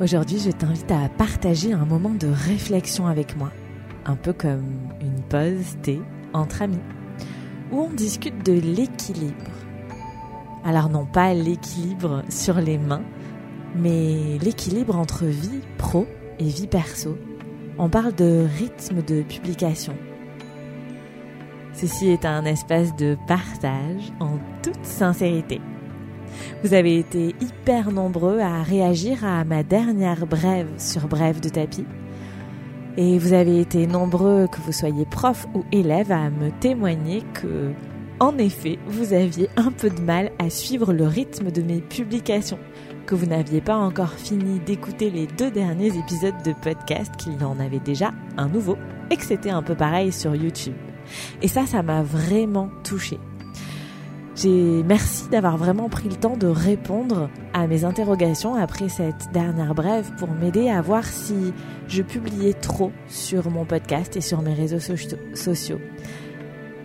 Aujourd'hui, je t'invite à partager un moment de réflexion avec moi, un peu comme une pause thé entre amis, où on discute de l'équilibre. Alors non pas l'équilibre sur les mains, mais l'équilibre entre vie pro et vie perso. On parle de rythme de publication. Ceci est un espace de partage en toute sincérité. Vous avez été hyper nombreux à réagir à ma dernière brève sur Brève de tapis. Et vous avez été nombreux, que vous soyez prof ou élève, à me témoigner que, en effet, vous aviez un peu de mal à suivre le rythme de mes publications, que vous n'aviez pas encore fini d'écouter les deux derniers épisodes de podcast, qu'il y en avait déjà un nouveau, et que c'était un peu pareil sur YouTube. Et ça, ça m'a vraiment touchée. Merci d'avoir vraiment pris le temps de répondre à mes interrogations après cette dernière brève pour m'aider à voir si je publiais trop sur mon podcast et sur mes réseaux sociaux,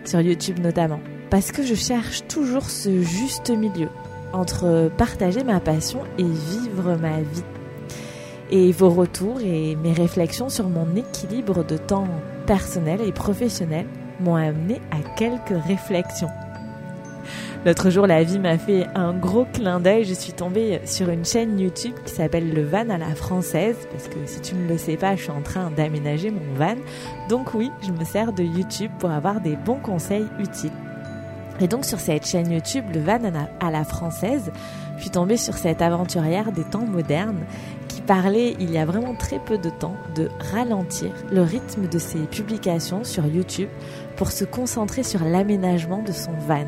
sur YouTube notamment, parce que je cherche toujours ce juste milieu entre partager ma passion et vivre ma vie. Et vos retours et mes réflexions sur mon équilibre de temps personnel et professionnel m'ont amené à quelques réflexions. L'autre jour, la vie m'a fait un gros clin d'œil. Je suis tombée sur une chaîne YouTube qui s'appelle Le Van à la française. Parce que si tu ne le sais pas, je suis en train d'aménager mon van. Donc oui, je me sers de YouTube pour avoir des bons conseils utiles. Et donc sur cette chaîne YouTube, Le Van à la française, je suis tombée sur cette aventurière des temps modernes qui parlait il y a vraiment très peu de temps de ralentir le rythme de ses publications sur YouTube pour se concentrer sur l'aménagement de son van.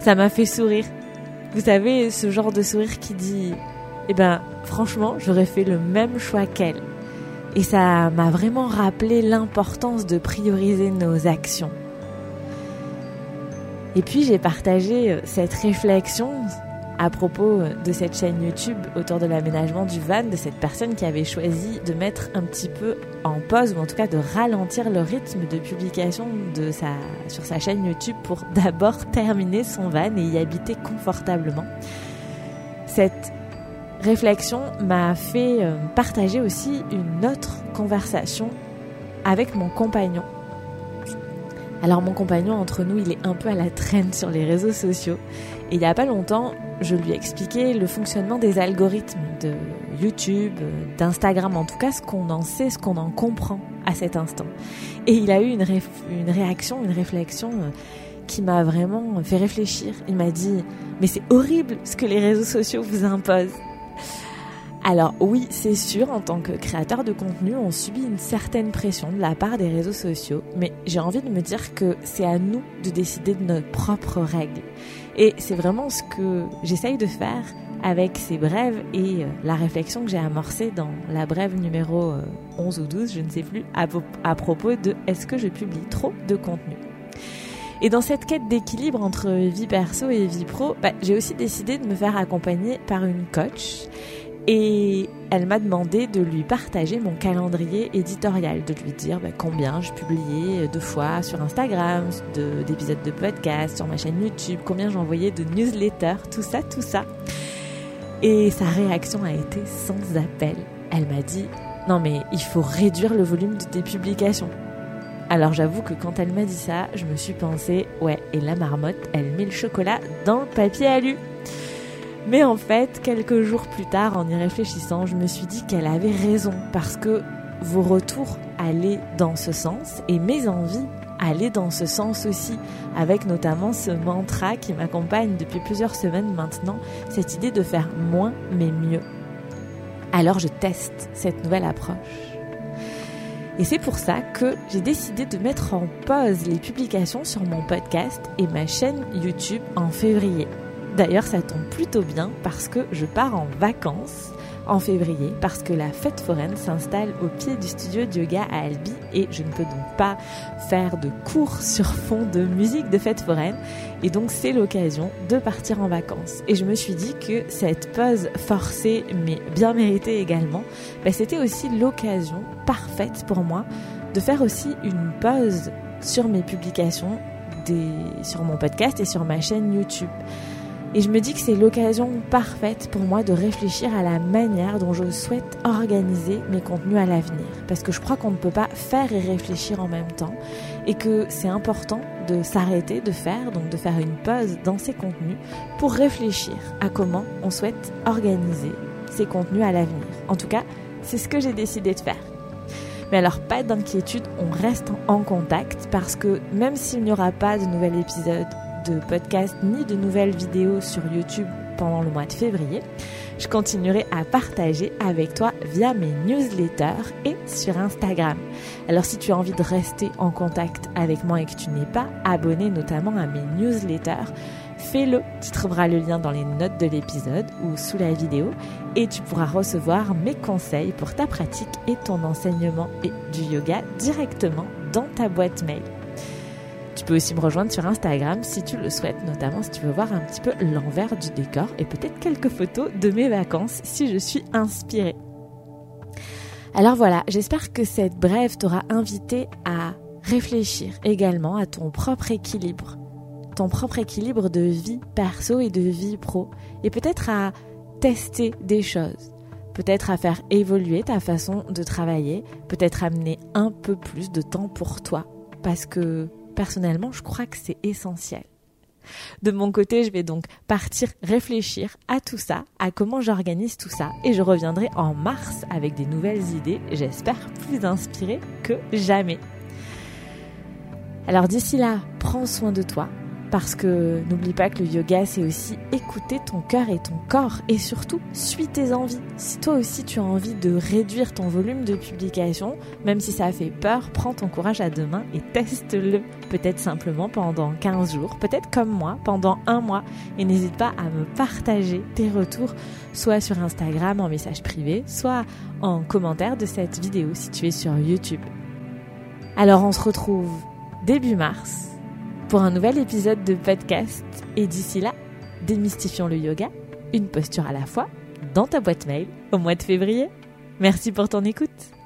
Ça m'a fait sourire. Vous savez, ce genre de sourire qui dit Eh ben, franchement, j'aurais fait le même choix qu'elle. Et ça m'a vraiment rappelé l'importance de prioriser nos actions. Et puis j'ai partagé euh, cette réflexion à propos de cette chaîne YouTube autour de l'aménagement du van, de cette personne qui avait choisi de mettre un petit peu en pause, ou en tout cas de ralentir le rythme de publication de sa, sur sa chaîne YouTube pour d'abord terminer son van et y habiter confortablement. Cette réflexion m'a fait euh, partager aussi une autre conversation avec mon compagnon alors mon compagnon, entre nous, il est un peu à la traîne sur les réseaux sociaux. Il n'y a pas longtemps, je lui ai expliqué le fonctionnement des algorithmes de YouTube, d'Instagram, en tout cas ce qu'on en sait, ce qu'on en comprend à cet instant. Et il a eu une, une réaction, une réflexion euh, qui m'a vraiment fait réfléchir. Il m'a dit, mais c'est horrible ce que les réseaux sociaux vous imposent. Alors oui, c'est sûr, en tant que créateur de contenu, on subit une certaine pression de la part des réseaux sociaux, mais j'ai envie de me dire que c'est à nous de décider de nos propres règles. Et c'est vraiment ce que j'essaye de faire avec ces brèves et euh, la réflexion que j'ai amorcée dans la brève numéro 11 euh, ou 12, je ne sais plus, à, propos de est-ce que je publie trop de contenu. Et dans cette quête d'équilibre entre vie perso et vie pro, bah, j'ai aussi décidé de me faire accompagner par une coach et elle m'a demandé de lui partager mon calendrier éditorial, de lui dire bah, combien je publiais de fois sur Instagram, d'épisodes de, podcast, sur ma chaîne YouTube, combien j'envoyais de newsletters, tout ça, tout ça. Et sa réaction a été sans appel. Elle m'a dit non mais il faut réduire le volume de tes publications. Alors j'avoue que quand elle m'a dit ça, je me suis pensé ouais et la marmotte, elle met le chocolat dans le papier alu. Mais en fait, quelques jours plus tard, en y réfléchissant, je me suis dit qu'elle avait raison parce que vos retours allaient dans ce sens et mes envies allaient dans ce sens aussi, avec notamment ce mantra qui m'accompagne depuis plusieurs semaines maintenant, cette idée de faire moins mais mieux. Alors je teste cette nouvelle approche. Et c'est pour ça que j'ai décidé de mettre en pause les publications sur mon podcast et ma chaîne YouTube en février. D'ailleurs, ça tombe plutôt bien parce que je pars en vacances en février parce que la fête foraine s'installe au pied du studio de yoga à Albi et je ne peux donc pas faire de cours sur fond de musique de fête foraine et donc c'est l'occasion de partir en vacances. Et je me suis dit que cette pause forcée mais bien méritée également, bah, c'était aussi l'occasion parfaite pour moi de faire aussi une pause sur mes publications sur mon podcast et sur ma chaîne YouTube. Et je me dis que c'est l'occasion parfaite pour moi de réfléchir à la manière dont je souhaite organiser mes contenus à l'avenir. Parce que je crois qu'on ne peut pas faire et réfléchir en même temps. Et que c'est important de s'arrêter, de faire, donc de faire une pause dans ces contenus pour réfléchir à comment on souhaite organiser ces contenus à l'avenir. En tout cas, c'est ce que j'ai décidé de faire. Mais alors pas d'inquiétude, on reste en contact parce que même s'il n'y aura pas de nouvel épisode de podcast ni de nouvelles vidéos sur YouTube pendant le mois de février, je continuerai à partager avec toi via mes newsletters et sur Instagram. Alors si tu as envie de rester en contact avec moi et que tu n'es pas abonné notamment à mes newsletters, fais-le. Tu trouveras le lien dans les notes de l'épisode ou sous la vidéo et tu pourras recevoir mes conseils pour ta pratique et ton enseignement et du yoga directement dans ta boîte mail. Tu peux aussi me rejoindre sur Instagram si tu le souhaites, notamment si tu veux voir un petit peu l'envers du décor et peut-être quelques photos de mes vacances si je suis inspirée. Alors voilà, j'espère que cette brève t'aura invité à réfléchir également à ton propre équilibre, ton propre équilibre de vie perso et de vie pro, et peut-être à tester des choses, peut-être à faire évoluer ta façon de travailler, peut-être amener un peu plus de temps pour toi, parce que personnellement, je crois que c'est essentiel. De mon côté, je vais donc partir réfléchir à tout ça, à comment j'organise tout ça, et je reviendrai en mars avec des nouvelles idées, j'espère plus inspirées que jamais. Alors d'ici là, prends soin de toi, parce que n'oublie pas que le yoga, c'est aussi écouter ton cœur et ton corps et surtout, suis tes envies. Si toi aussi tu as envie de réduire ton volume de publication, même si ça fait peur, prends ton courage à deux mains et teste-le. Peut-être simplement pendant 15 jours, peut-être comme moi, pendant un mois. Et n'hésite pas à me partager tes retours, soit sur Instagram en message privé, soit en commentaire de cette vidéo si tu es sur YouTube. Alors on se retrouve début mars pour un nouvel épisode de podcast. Et d'ici là, démystifions le yoga, une posture à la fois, dans ta boîte mail, au mois de février. Merci pour ton écoute.